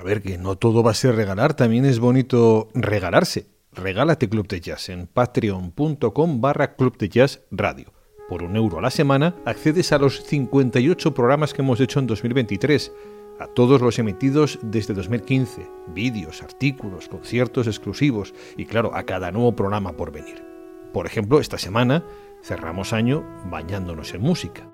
A ver, que no todo va a ser regalar, también es bonito regalarse. Regálate Club de Jazz en patreon.com barra Club de Jazz Radio. Por un euro a la semana accedes a los 58 programas que hemos hecho en 2023, a todos los emitidos desde 2015, vídeos, artículos, conciertos exclusivos y claro, a cada nuevo programa por venir. Por ejemplo, esta semana cerramos año bañándonos en música.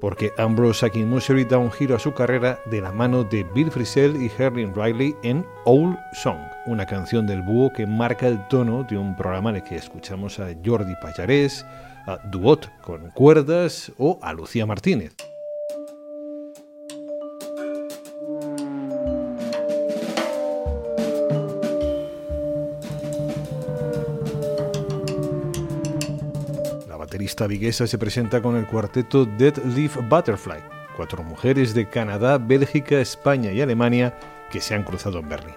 Porque Ambrose Akinmussery da un giro a su carrera de la mano de Bill Frisell y Herlin Riley en Old Song, una canción del búho que marca el tono de un programa en el que escuchamos a Jordi Payarés, a Duot con cuerdas o a Lucía Martínez. Baterista viguesa se presenta con el cuarteto Dead Leaf Butterfly, cuatro mujeres de Canadá, Bélgica, España y Alemania que se han cruzado en Berlín.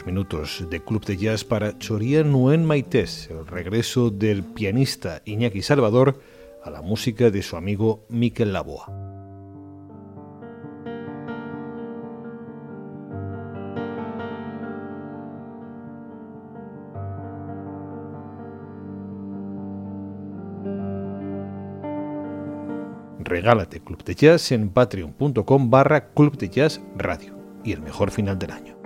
Minutos de Club de Jazz para Choría Nuen Maités, el regreso del pianista Iñaki Salvador a la música de su amigo Miquel Laboa. Regálate Club de Jazz en patreon.com barra Club de Jazz Radio y el mejor final del año.